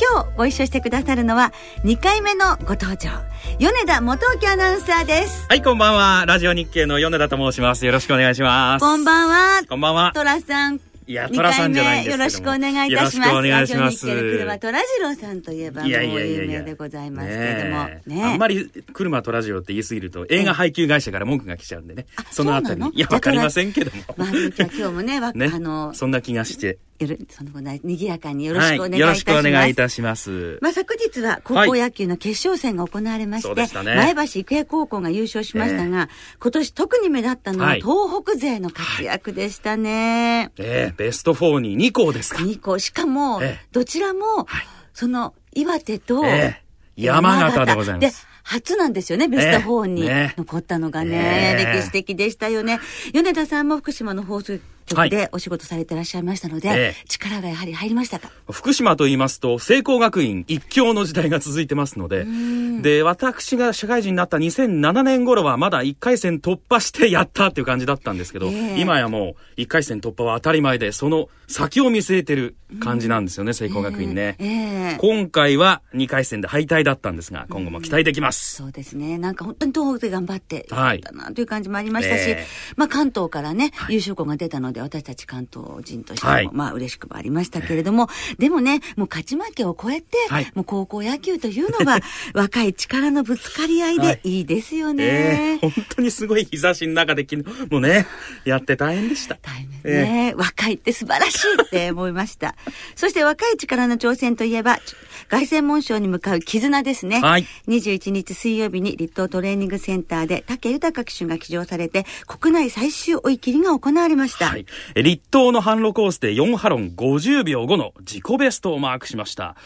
今日ご一緒してくださるのは2回目のご登場米田元樹アナウンサーです。はいこんばんは。ラジオ日経の米田と申します。よろしくお願いします。こんばんは。こんばんは。トラさん。いや、トラさんじゃないんですよろしくお願いいたします。よろしくお願いします。車トラジロさんといえば、もう有名でございますけれども。ねあんまり車トラジオって言いすぎると、映画配給会社から文句が来ちゃうんでね。そのあたり。に。いや、わかりませんけども。まあ、今日もね、ね。あの、そんな気がして。よろその後にぎやかによろしくお願いいたします。はい、よろしくお願いいたします。まあ昨日は高校野球の決勝戦が行われまして、はいね、前橋育英高校が優勝しましたが、えー、今年特に目立ったのは東北勢の活躍でしたね。はい、えー、ベスト4に2校ですか。2校。しかも、えー、どちらも、その岩手と、えー、山形でございます。初なんですよね、ベスト4に残ったのがね。ね歴史的でしたよね。米田さんも福島の放送局でお仕事されてらっしゃいましたので、はい、力がやはり入りましたか？福島と言いますと、聖光学院一強の時代が続いてますので、で、私が社会人になった2007年頃はまだ1回戦突破してやったっていう感じだったんですけど、えー、今やもう1回戦突破は当たり前で、その先を見据えてる感じなんですよね、聖光学院ね、えーえ。ー、今回は2回戦で敗退だったんですが、今後も期待できます。そうですね。なんか本当に東北で頑張ってやったなという感じもありましたし、まあ関東からね、優勝校が出たので、私たち関東人としても、はい、まあ嬉しくもありましたけれども、でもね、もう勝ち負けを超えて、はい、もう高校野球というのは若い力のぶつかり合いでいいですよね。はいえー、本当にすごい日差しの中で昨日もね、やって大変でした。大変ね、えー、若いって素晴らしいって思いました。そして若い力の挑戦といえば、凱旋門賞に向かう絆ですね。はい。21日水曜日に立東トレーニングセンターで武豊騎手が騎乗されて、国内最終追い切りが行われました。はい。立東の販路コースで4ハロン50秒後の自己ベストをマークしました。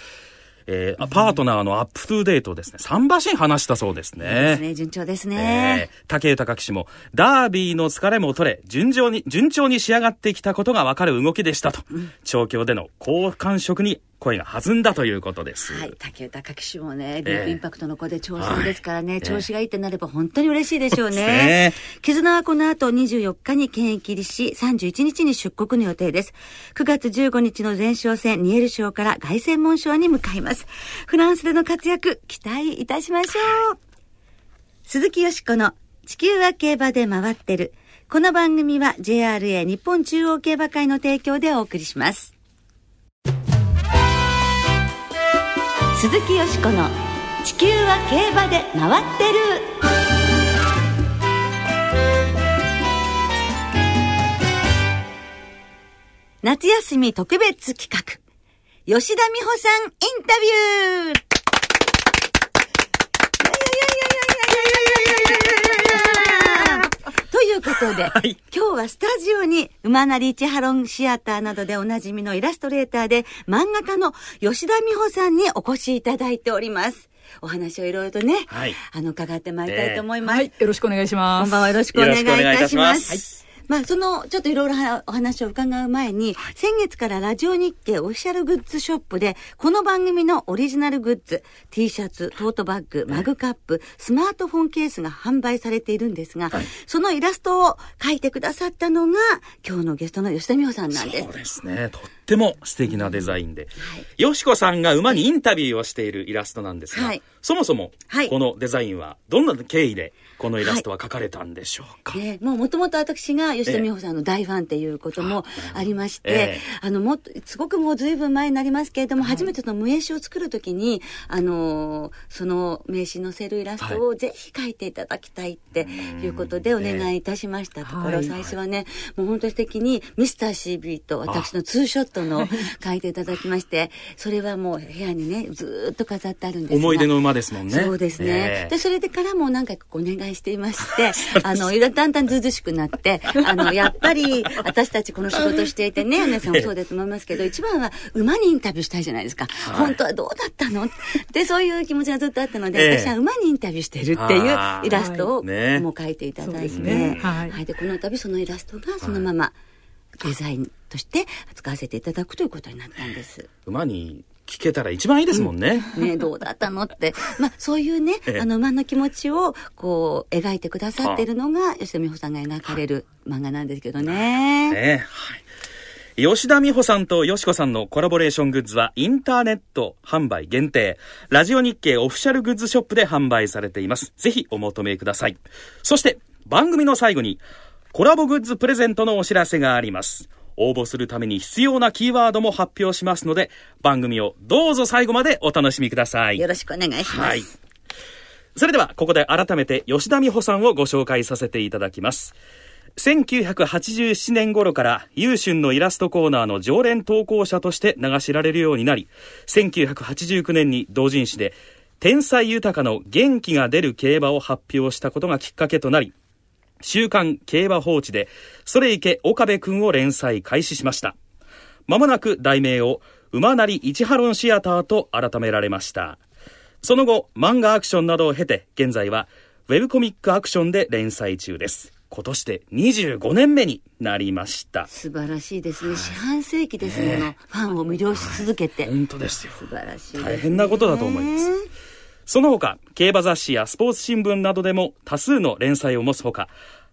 えー、パートナーのアップトゥーデートですね。3馬身話したそうですね。ですね。順調ですね。えー、竹豊騎手も、ダービーの疲れも取れ、順調に、順調に仕上がってきたことがわかる動きでしたと。うん、調教での好感触に声が弾んだということです。はい。竹豊騎手もね、ディープインパクトの子で挑戦ですからね、えー、調子がいいってなれば本当に嬉しいでしょうね。ね絆はこの後24日に現役入りし、31日に出国の予定です。9月15日の前哨戦、ニエル賞から凱旋門賞に向かいます。フランスでの活躍、期待いたしましょう。鈴木よしこの地球は競馬で回ってる。この番組は JRA 日本中央競馬会の提供でお送りします。鈴木よしこの「地球は競馬で回ってる」夏休み特別企画吉田美穂さんインタビューということで、はい、今日はスタジオに馬なりチハロンシアターなどでおなじみのイラストレーターで漫画家の吉田美穂さんにお越しいただいております。お話をいろいろとね、はい、あの、伺ってまいりたいと思います、えー、はい。よろしくお願いします。こんばんはよろしくお願いいたします。まあ、その、ちょっといろいろお話を伺う前に、はい、先月からラジオ日経オフィシャルグッズショップで、この番組のオリジナルグッズ、T シャツ、トートバッグ、マグカップ、スマートフォンケースが販売されているんですが、はい、そのイラストを描いてくださったのが、今日のゲストの吉田美穂さんなんです。そうですね。とっても素敵なデザインで。はい、よしこさんが馬にインタビューをしているイラストなんですが、はい、そもそも、このデザインはどんな経緯でこのイラストは描かれたんでしょうか、はい、もうもともと私が吉田美穂さんの大ファンっていうこともありまして、えー、あのもっとすごくもう随分前になりますけれども、はい、初めての名刺を作るときにあのその名刺載せるイラストをぜひ描いていただきたいっていうことでお願いいたしましたところ、最初はねもう本当素敵にミスター CB と私のツーショットの描いていただきましてそれはもう部屋にねずっと飾ってあるんです思い出の馬ですもんね。そうですね、えー、でそれでからも何回かお願い配していまして、あの、だんだんずうずしくなって、あの、やっぱり私たちこの仕事していてね、皆さんもそうだと思いますけど、一番は馬にインタビューしたいじゃないですか。はい、本当はどうだったの？で、そういう気持ちがずっとあったので、私は馬にインタビューしてるっていうイラストをもう描いていただいて、ね。はい、はい、で、この度そのイラストがそのままデザインとして使わせていただくということになったんです。馬に聞けたら一番いいですもんね。うん、ねどうだったのって。まあ、そういうね、あの、馬の気持ちを、こう、描いてくださってるのが、吉田美穂さんが描かれる漫画なんですけどね。ねはい。吉田美穂さんとよしこさんのコラボレーショングッズはインターネット販売限定、ラジオ日経オフィシャルグッズショップで販売されています。ぜひお求めください。そして番組の最後にコラボグッズプレゼントのお知らせがあります。応募するために必要なキーワードも発表しますので、番組をどうぞ最後までお楽しみください。よろしくお願いします。はい。それでは、ここで改めて吉田美穂さんをご紹介させていただきます。1987年頃から優春のイラストコーナーの常連投稿者として名が知られるようになり、1989年に同人誌で天才豊かの元気が出る競馬を発表したことがきっかけとなり、週刊競馬放置で、それいけ岡部くんを連載開始しました。まもなく題名を、馬なり一ハロンシアターと改められました。その後、漫画アクションなどを経て、現在は、ウェブコミックアクションで連載中です。今年で25年目になりました。素晴らしいですね。四半世紀ですもの、ね、ファンを魅了し続けて。本当ですよ。素晴らしい、ね、大変なことだと思います。その他、競馬雑誌やスポーツ新聞などでも多数の連載を持つほか、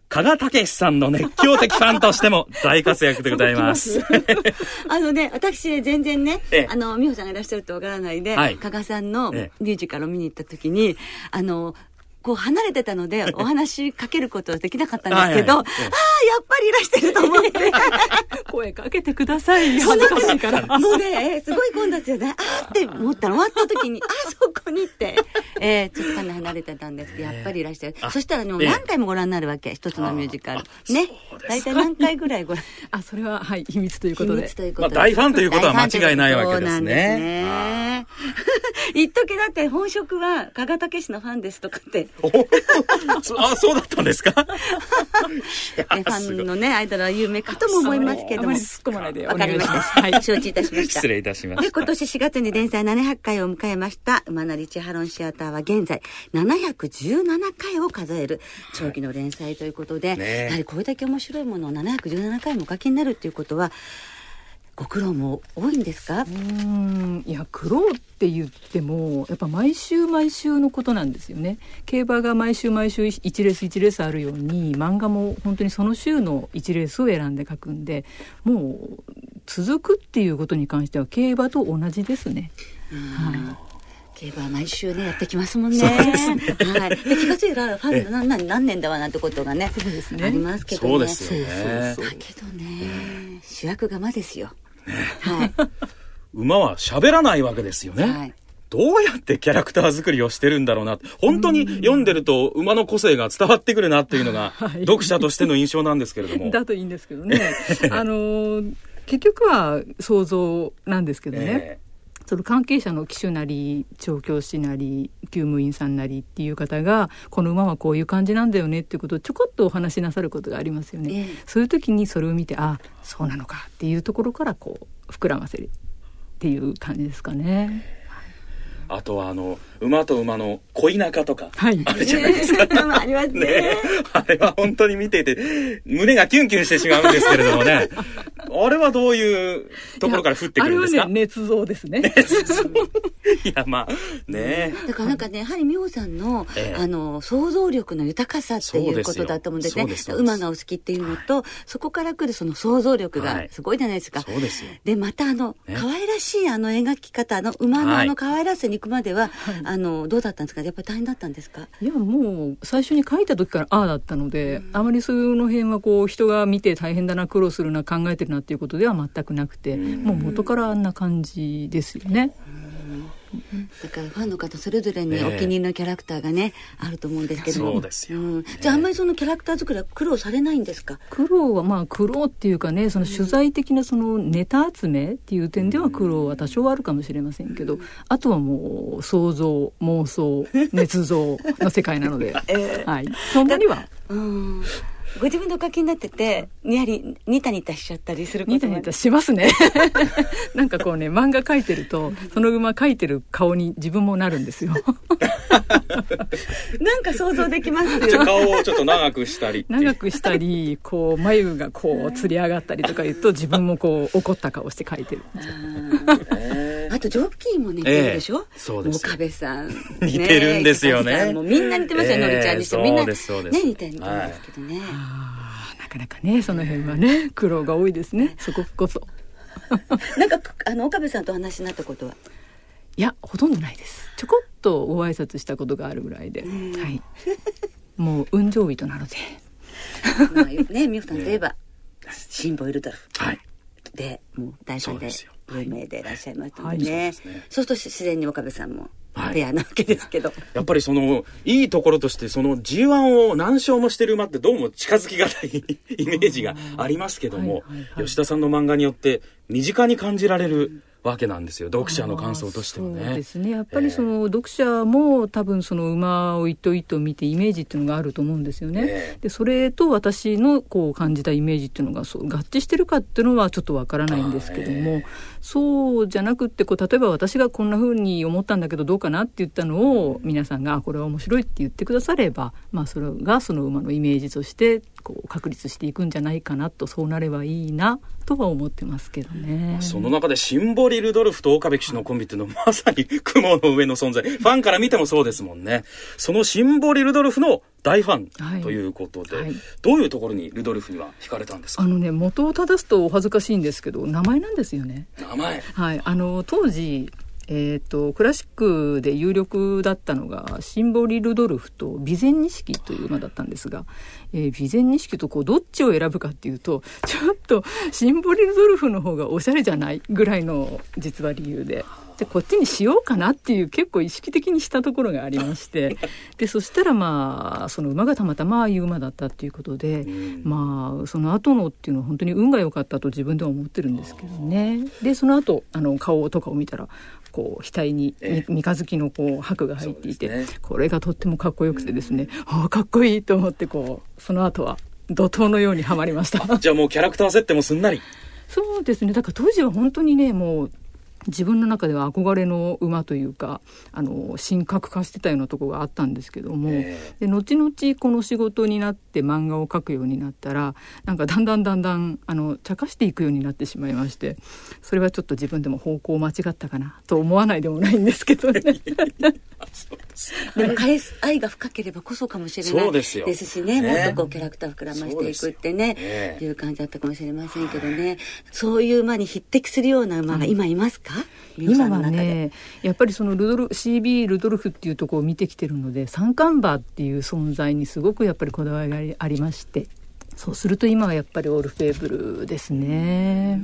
加賀武さんの熱狂的ファンとしても 大活躍でございます。あのね、私全然ね、あの、美穂さんがいらっしゃるとわからないで、はい、加賀さんのミュージカルを見に行った時に、あの、こう離れてたので、お話しかけることはできなかったんですけど、ああ、やっぱりいらしてると思って。声かけてくださいよ。恥ずかしいから。もうね、すごい混雑よね。ああって思ったら終わった時に、ああ、そこにって、えー、ちょっとかなり離れてたんですけど、やっぱりいらしてる。そしたらね、何回もご覧になるわけ。一つのミュージカル。ね。大体何回ぐらいご覧？あ、それは、はい、秘密ということで。秘密ということで。大ファンということは間違いないわけですね。一時だって本職は加賀武史のファンですとかって あ、そうだったんですか？ファンのね、アイドルは有名かとも思いますけども。突っ込まないでわかりました。はい、承知いたしました。失礼いたしました。で、今年4月に連載700回を迎えました、馬なりチハロンシアターは現在717回を数える長期の連載ということで、ね、やはりこれだけ面白いものを717回もお書きになるっていうことは、ご苦労も多いんですか？うんいや苦労って言ってもやっぱ毎週毎週のことなんですよね競馬が毎週毎週1レース1レースあるように漫画も本当にその週の1レースを選んで書くんでもう続くっていうことに関しては競馬と同じですね。はい競馬は毎週ねやってきますもんね。ねはい。で気が付いたらファン何何何年だわなんてことがね、ね、ありますけどね。そうですよね。だけどね、主役が馬ですよ。はい、馬は喋らないわけですよね。はいどうやってキャラクター作りをしてるんだろうな。本当に読んでると馬の個性が伝わってくるなっていうのが、読者としての印象なんですけれども。だといいんですけどね。あの、結局は想像なんですけどね。えー、その関係者の騎手なり調教師なり厩務員さんなりっていう方がこの馬はこういう感じなんだよねっていうことをちょこっとお話しなさることがありますよね。えー、そういう時にそれを見てあそうなのかっていうところからこう膨らませるっていう感じですかね。あとはあの馬と馬の恋仲とか、はい、あるじゃないですか。ありますねね。あれは本当に見ていて、胸がキュンキュンしてしまうんですけれどもね。あれはどういうところから降ってくるんですか？あれはね、捏造ですね。いや、まあ、ね。だからなんかね、やはり美穂さんの、ええ、あの、想像力の豊かさっていうことだと思うんですね。馬がお好きっていうのと、はい、そこから来るその想像力がすごいじゃないですか。はい、そうですよ。で、またあの、ね、可愛らしいあの描き方、あの馬のあの可愛らしさに行くまでは、はい、あの、どうだったんですか？やっぱり大変だったんですか？いや、もう、最初に書いた時からああだったので、うん、あまりその辺はこう、人が見て大変だな、苦労するな、考えてるなっていうことでは全くなくて、うん、もう元からあんな感じですよね。だからファンの方それぞれにお気に入りのキャラクターがね、あると思うんですけども。そうですよ、うん、じゃああんまりそのキャラクター作りは苦労されないんですか？苦労はまあ苦労っていうかねその取材的なそのネタ集めっていう点では苦労は多少はあるかもしれませんけど、あとはもう想像妄想捏造の世界なので、はいそんなにはうんご自分でお書きになっててにやりニタニタしちゃったりすることもニタニタしますね。なんかこうね漫画描いてるとその馬描いてる顔に自分もなるんですよ。なんか想像できますよ顔をちょっと長くしたり長くしたりこう眉がこうつり上がったりとか言うと自分もこう怒った顔して描いてるとジョッキーも似てるでしょ、ええ。そうです。よ岡部さん。似てるんですよね。もみんな似てますよ、ええのりちゃんにしても。みんなね似てるんですけどね、あーなかなかねその辺はね苦労が多いですね。そここそ。なんかあの岡部さんとお話になったことは？いやほとんどないです。ちょこっとご挨拶したことがあるぐらいで、はい。もう運上人なので。まあね美穂さんといえばシンボイルドルフ。はい。でもう大ファンで。そうですよ有名でい。らっしゃい。ましたのはい。でね,、そうですね。そうすると自然に岡部さんもはい。ペアなわけですけど、やっぱりそのいいところとしてその G1 を何勝もしてる馬ってどうも近づきがたい イメージがありますけども、はいはいはい。吉田さんの漫画によって身近に感じられるわけなんですよ。読者の感想としてはね。そうですね。やっぱりその、読者も多分その馬を一頭一頭見てイメージっていうのがあると思うんですよね。ええ。でそれと私のこう感じたイメージっていうのがそう合致してるかっていうのはちょっとわからないんですけども、あええ。そうじゃなくってこう例えば私がこんな風に思ったんだけどどうかなって言ったのを皆さんがあこれは面白いって言ってくだされば、まあ、それがその馬のイメージとしてこう確立していくんじゃないかなとそうなればいいなとは思ってますけどね。その中でシンボリ・ルドルフと岡部騎手のコンビっていうのはまさに雲の上の存在。ファンから見てもそうですもんね。そのシンボリ・ルドルフの大ファはいンということで、はいどういうところにルドルフには惹かれたんですか？あのね元を正すとお恥ずかしいんですけど名前なんですよね。名前。はい、あの当時えー、とクラシックで有力だったのがシンボリ・ルドルフと備前錦という馬だったんですが、えー備前錦とこうどっちを選ぶかっていうとちょっとシンボリ・ルドルフの方がおしゃれじゃないぐらいの実は理由で。でこっちにしようかなっていう結構意識的にしたところがありまして。でそしたらまあその馬がたまたまああいう馬だったっていうことで、うん。まあその後のっていうのは本当に運が良かったと自分では思ってるんですけどね。でその後あの顔とかを見たらこう額に三日月のこう箔が入っていて、ね。これがとってもかっこよくてですね、ああかっこいいと思ってこうその後は怒涛のようにはまりました。じゃあもうキャラクター設定もすんなり。そうですね。だから当時は本当にねもう自分の中では憧れの馬というかあの神格化してたようなところがあったんですけども、えで後々この仕事になって漫画を描くようになったらなんかだんだんだんだんあの茶化していくようになってしまいましてそれはちょっと自分でも方向を間違ったかなと思わないでもないんですけどね。でも愛愛が深ければこそかもしれないそうですよ。しねね。もっとこうキャラクター膨らましていくってね、ええ。いう感じだったかもしれませんけどね、そういう馬に匹敵するような馬が今いますか、今はねやっぱりそのルドル CB ルドルフっていうところを見てきてるので三冠馬っていう存在にすごくやっぱりこだわりがありましてそうすると今はやっぱりオルフェーブルですね。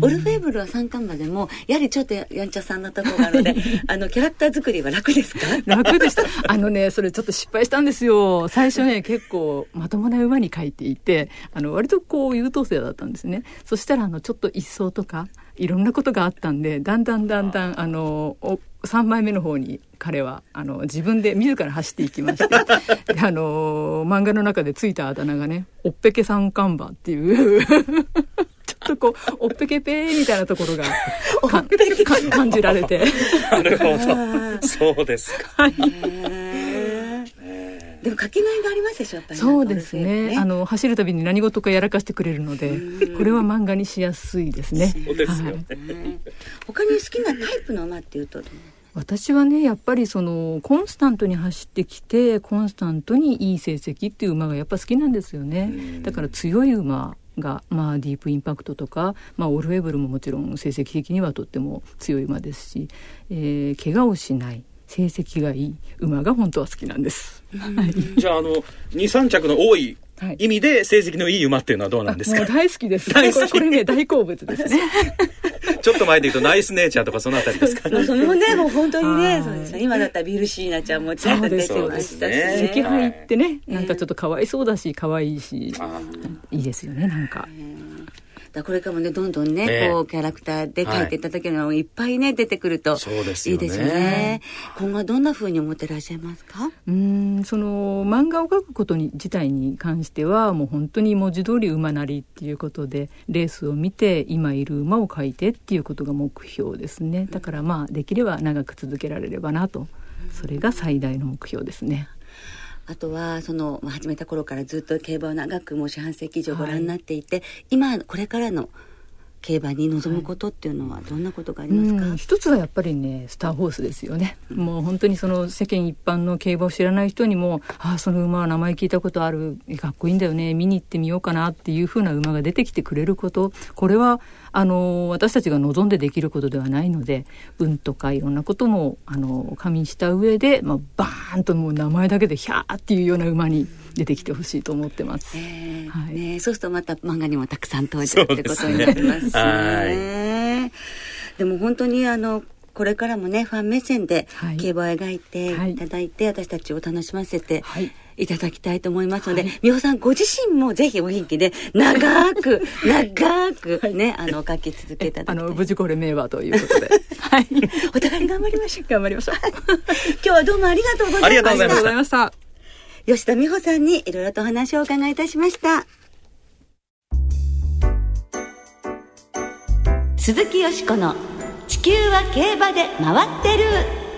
オルフェーブルは三冠馬でもやはりちょっとややんちゃさんなところがあるので あのキャラクター作りは楽ですか？楽でした。あのね、それちょっと失敗したんですよ。最初ね、結構まともな馬に書いていて、あの、割とこう優等生だったんですね。そしたら、あの、ちょっと一層とか、いろんなことがあったんで、だんだんだんだん、あの、お3枚目の方に彼は、あの、自分で自ら走っていきまして、であの、漫画の中でついたあだ名がね、おっぺけ三冠馬っていう、ちょっとこう、おっぺけぺーみたいなところが、感じられて。なるほど。そうですか。でも書きがいがありますでしょやっぱり。そうですオルフェーブルね。あの走るたびに何事かやらかしてくれるのでこれは漫画にしやすいですね。そうですよはい。ね。他に好きなタイプの馬っていうと私はねやっぱりそのコンスタントに走ってきてコンスタントにいい成績っていう馬がやっぱ好きなんですよね。うん。だから強い馬が、まあ、ディープインパクトとか、まあ、オルフェーブルももちろん成績的にはとっても強い馬ですし、えー怪我をしない成績がいい馬が本当は好きなんです。はいじゃあ、あの、2、3着の多い意味で成績のいい馬っていうのはどうなんですか、もう大好きです。大好き。これね、大好物ですね。ちょっと前で言うとナイスネイチャーとかそのあたりですか？ね。それもね、もう本当にね、そうです今だったらビルシーナちゃんもちゃんと出てましたしね。赤杯ってね、なんかちょっとかわいそうだし、可愛いし、いいですよね、なんか。だこれからもねどんどんね、えー、こうキャラクターで書いていただけるのがい。っぱいね出てくるといいですよね。よね。今後はどんなふうに思ってらっしゃいますか？うんその漫画を描くことに自体に関してはもう本当に文字通り馬なりっていうことでレースを見て今いる馬を描いてっていうことが目標ですね。だからまあできれば長く続けられればなと。それが最大の目標ですね。あとはその、まあ、始めた頃からずっと競馬を長くもう四半世紀以上ご覧になっていて、はい、今これからの競馬に臨むことっていうのはどんなことがありますか、はい、一つはやっぱりねスターホースですよね、うん、もう本当にその世間一般の競馬を知らない人にもああその馬は名前聞いたことあるかっこいいんだよね見に行ってみようかなっていうふうな馬が出てきてくれること。これはあの私たちが望んでできることではないので運とかいろんなこともあの加味した上で、まあ、バーンともう名前だけでヒャーっていうような馬に出てきてほしいと思ってます、えーはい、ね、そうするとまた漫画にもたくさん登場ってことになりますしね。でも本当にあのこれからもねファン目線で競馬を描いてい。ただいて、はい、私たちを楽しませて、はい。いただきたいと思いますので、はい、美穂さんご自身もぜひお元気で長く 長くね、はい、あの書き続けたあの無事これ名馬ということで。はい。お互い頑張りましょう。頑張りましょう。今日はどうもありがとうございました。ありがとうございました吉田美穂さんにいろいろとお話をお伺いいたしました。鈴木よしこの地球は競馬で回ってる。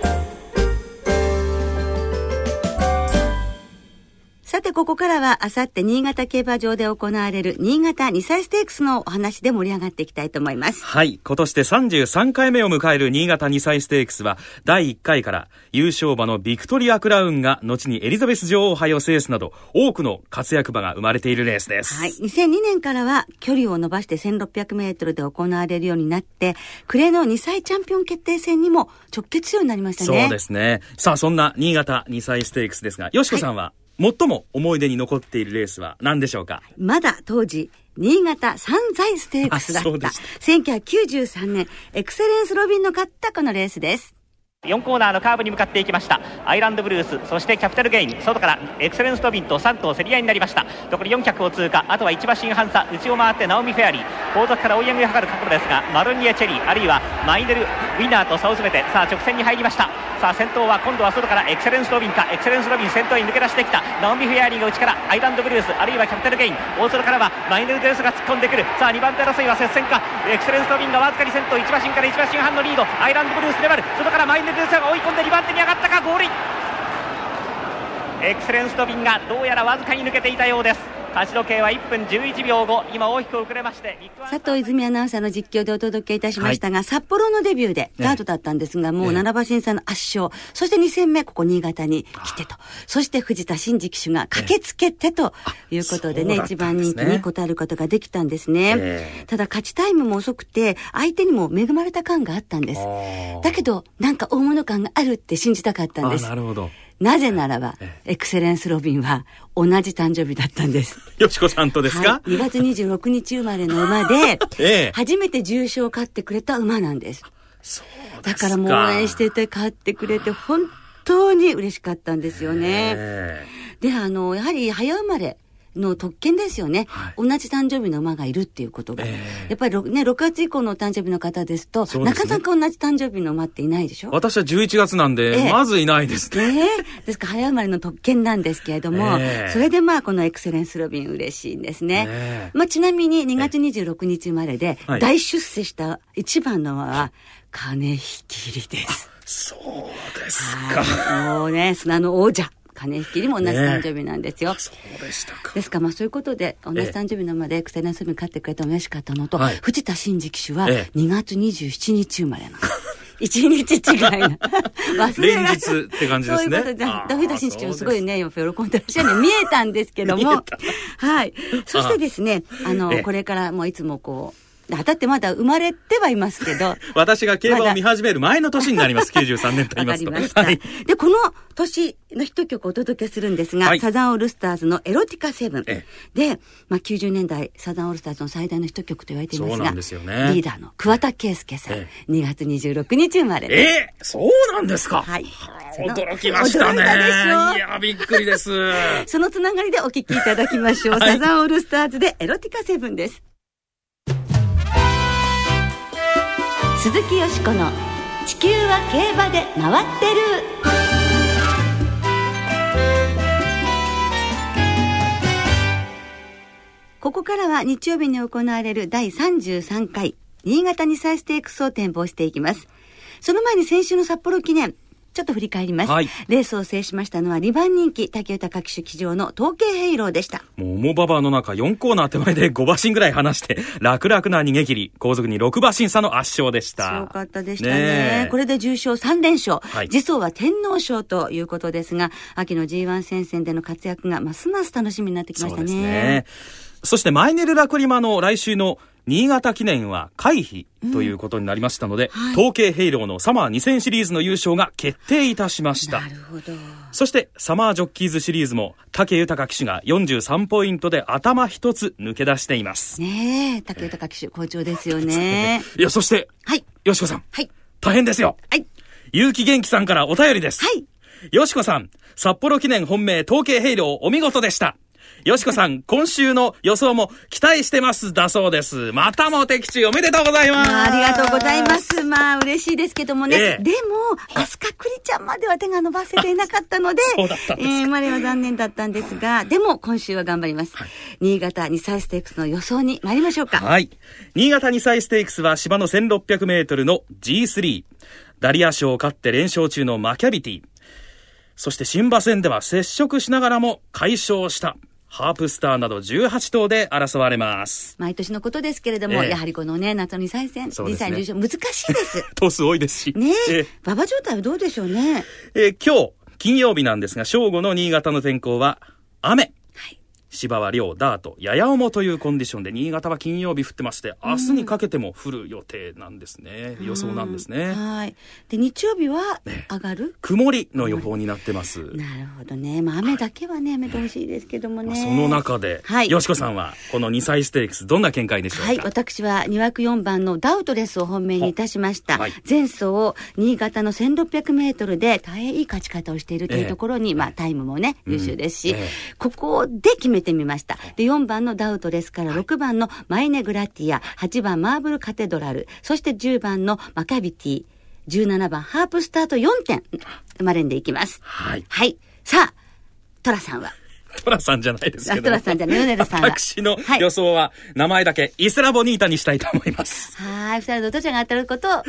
さて、ここからは、あさって新潟競馬場で行われる新潟2歳ステークスのお話で盛り上がっていきたいと思います。はい。今年で33回目を迎える新潟2歳ステークスは、第1回から優勝馬のビクトリア・クラウンが、後にエリザベス女王杯を制すなど、多くの活躍馬が生まれているレースです。はい。2002年からは、距離を伸ばして1600メートルで行われるようになって、暮れの2歳チャンピオン決定戦にも直結するようになりましたね。そうですね。さあ、そんな新潟2歳ステークスですが、よしこさんは、はい最も思い出に残っているレースは何でしょうか？まだ当時、新潟三在ステークスだった。1993年、エクセレンスロビンの勝ったこのレースです。4コーナーのカーブに向かっていきました。アイランドブルースそしてキャピタルゲイン外からエクセレンストビンと3頭競り合いになりました。残り4脚を通過。あとは1馬身半差。内を回ってナオミ・フェアリー。後続から追い上げを図る角度ですがマロニエ・チェリーあるいはマイデル・ウィナーと差を詰めてさあ直線に入りました。さあ先頭は今度は外からエクセレンスロビンか。エクセレンスロビン先頭に抜け出してきた。ナオミ・フェアリーが内からアイランドブルースあるいはキャピタルゲイン。大外からはマイデル・デルスが突っ込んでくる。さあ2番手争いは接戦か。エクセレンスロビンがわずかに先頭。1馬身から1馬身半のリード。アイランドブルース粘る。外からマイデル・ルドゥーサが追い込んで2番手に上がったかゴールインエクセレンストビンがどうやらわずかに抜けていたようです。勝ち時計は1分11秒後今大きく遅れまして佐藤泉アナウンサーの実況でお届けいたしましたが、はい、札幌のデビューでダートだったんですが、もう7馬審査の圧勝、そして2戦目ここ新潟に来てと。そして藤田真二騎手が駆けつけてということでね、一番人気に応えることができたんですね、ただ勝ちタイムも遅くて相手にも恵まれた感があったんです。だけどなんか大物感があるって信じたかったんです。なるほどなぜならば、エクセレンス・ロビンは同じ誕生日だったんです。よしこさんとですか、はい、?2 月26日生まれの馬で、初めて重賞を勝ってくれた馬なんです。そうだからもう応援してて勝ってくれて、本当に嬉しかったんですよね。で、あの、やはり早生まれ。の特権ですよね、はい、同じ誕生日の馬がいるっていうことが、えー、やっぱり 6,、ね、6月以降の誕生日の方ですと、ね、なかなか同じ誕生日の馬っていないでしょ？私は11月なんで、えー、まずいないですね。えー、ですから早生まれの特権なんですけれども、えー、それでまあこのエクセレンスロビン嬉しいんですね。えー、まあちなみに2月26日生まれで大出世した一番の馬は金引きりです。そうですか。もうね、砂の王者。金引きにも同じ誕生日なんですよ。ね、そうでしたか。ですから、まあそういうことで、同じ誕生日のまでエクセレンスに勝ってくれたも嬉しかったのと、はい、藤田真二騎手は2月27日生まれなの。一日違いな。忘れ連日って感じですね。そういうことで、藤田真二騎手もすごいね、喜んでらっしゃるように見えたんですけども、はい。そしてですね、あの、これからもういつもこう、当たってまだ生まれてはいますけど。私が競馬を見始める前の年になります。93年と言いますと。わかりました。はい。で、この年のヒット曲をお届けするんですが、はいサザンオールスターズのエロティカセブン。えで、まあ、90年代、サザンオールスターズの最大のヒット曲と言われていますが、すよねリーダーの桑田佳祐さん、え2月26日生まれ。えーそうなんですかはい。驚きましたね。いや、びっくりです。そのつながりでお聞きいただきましょう。はいサザンオールスターズでエロティカセブンです。鈴木よしこの地球は競馬で回ってる。ここからは日曜日に行われる第33回新潟2歳ステークスを展望していきます。その前に先週の札幌記念、ちょっと振り返ります。はいレースを制しましたのは2番人気竹豊騎手騎乗の統計ヘイローでした。もう、重馬場の中4コーナー手前で5馬身ぐらい離して、楽々な逃げ切り、後続に6馬身差の圧勝でした。強かったでしたね。ねえこれで重賞3連勝。はい次走は天皇賞ということですが、秋の G1 戦線での活躍がますます楽しみになってきましたね。そうですね。そしてマイネルラクリマの来週の新潟記念は回避ということになりましたので、はい統計ヘイローのサマー2000シリーズの優勝が決定いたしましたな。るほど。そしてサマージョッキーズシリーズも武豊騎手が43ポイントで頭一つ抜け出しています。ねえ、竹豊騎手好調ですよね。いや、そして、はい。よしこさん、はい。大変ですよ。はい。結城元気さんからお便りです。はい。よしこさん、札幌記念本命統計ヘイローお見事でした。よしこさん、今週の予想も期待してますだそうです。またも的中おめでとうございます。まあ、ありがとうございま。す。まあ、嬉しいですけどもね。ええでも、アスカクリちゃんまでは手が伸ばせていなかったので、そうだったんですかえー、までは残念だったんですが、でも、今週は頑張ります。新潟2歳ステークスの予想に参りましょうか。はい。新潟2歳ステークスは芝の1600メートルの G3。ダリア賞を勝って連勝中のマキャビティ。そして新馬戦では接触しながらも快勝した。ハープスターなど18頭で争われます。毎年のことですけれども、ええやはりこのね、夏の2歳戦、2そうですね歳重賞、難しいです。頭数多いですし。ねええ、馬場状態はどうでしょうね。えー今日、金曜日なんですが、正午の新潟の天候は雨。はい。芝は両ダート、やや重というコンディションで、新潟は金曜日降ってまして、明日にかけても降る予定なんですね。予想なんですね。はい。で、日曜日は上がる、曇りの予報になってます。なるほどね。まあ、雨だけはね、やめてほしいですけどもね。まあその中で、はいよしこさんは、この2歳ステークス、どんな見解でしょうか？はい、私は2枠4番のダウトレスを本命にいたしました。はい前走、新潟の1600メートルで大変いい勝ち方をしているというところに、まあタイムもね、優秀ですし、ええここで決めてみました。で、4番のダウトレスから6番のマイネグラティア、8番マーブルカテドラル、そして10番のマカビティ、17番ハープスタート4点、生まれんでいきます。はい。はい。さあ、トラさんは？トラさんじゃないですけどトラさんじゃない米田さんは私の予想は、名前だけ、イスラボニータにしたいと思います。はい。二人のどちらが当たることを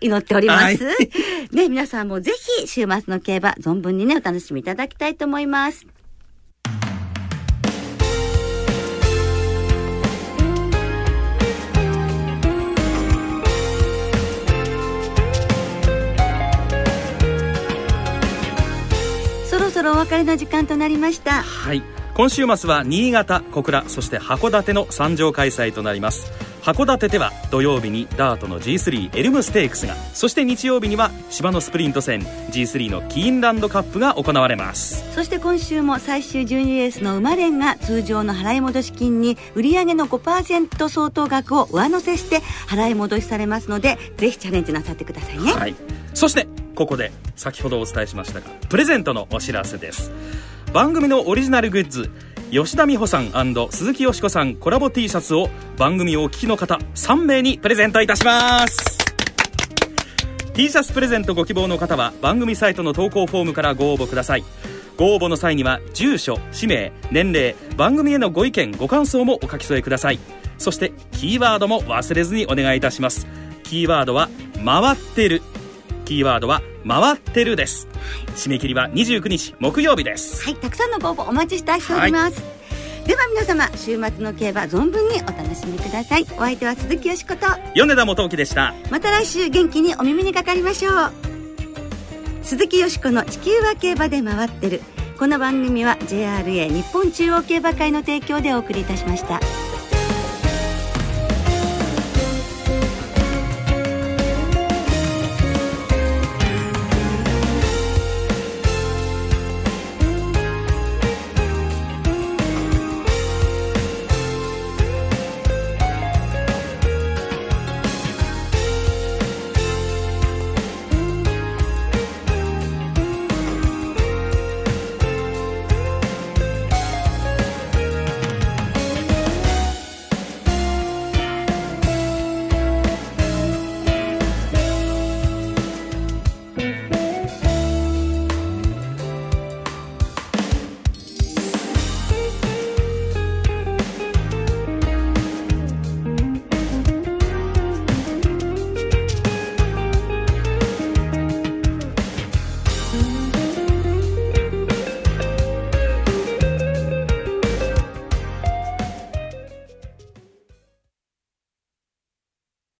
祈っております。はいね、皆さんもぜひ週末の競馬、存分にね、お楽しみいただきたいと思います。ろお別れの時間となりました。はい。今週末は新潟、小倉、そして函館の参上開催となります。函館では土曜日にダートの G3 エルムステークスが、そして日曜日には芝のスプリント戦 G3 のキーンランドカップが行われます。そして今週も最終12レースの馬連が通常の払い戻し金に売上の5%相当額を上乗せして払い戻しされますのでぜひチャレンジなさってくださいね、はい。そして、ここで、先ほどお伝えしましたが、プレゼントのお知らせです。番組のオリジナルグッズ、吉田美穂さん鈴木よしこさんコラボ T シャツを番組をお聞きの方3名にプレゼントいたします。T シャツプレゼントご希望の方は番組サイトの投稿フォームからご応募ください。ご応募の際には住所氏名年齢番組へのご意見ご感想もお書き添えください。そしてキーワードも忘れずにお願いいたします。キーワードは回ってる。キーワードは回ってるです。締め切りは29日木曜日です。はいたくさんのご応募お待ちしております、では皆様週末の競馬存分にお楽しみください。お相手は鈴木よしこと。米田元樹でした。また来週元気にお耳にかかりましょう。鈴木よしこの地球は競馬で回ってる。この番組は JRA 日本中央競馬会の提供でお送りいたしました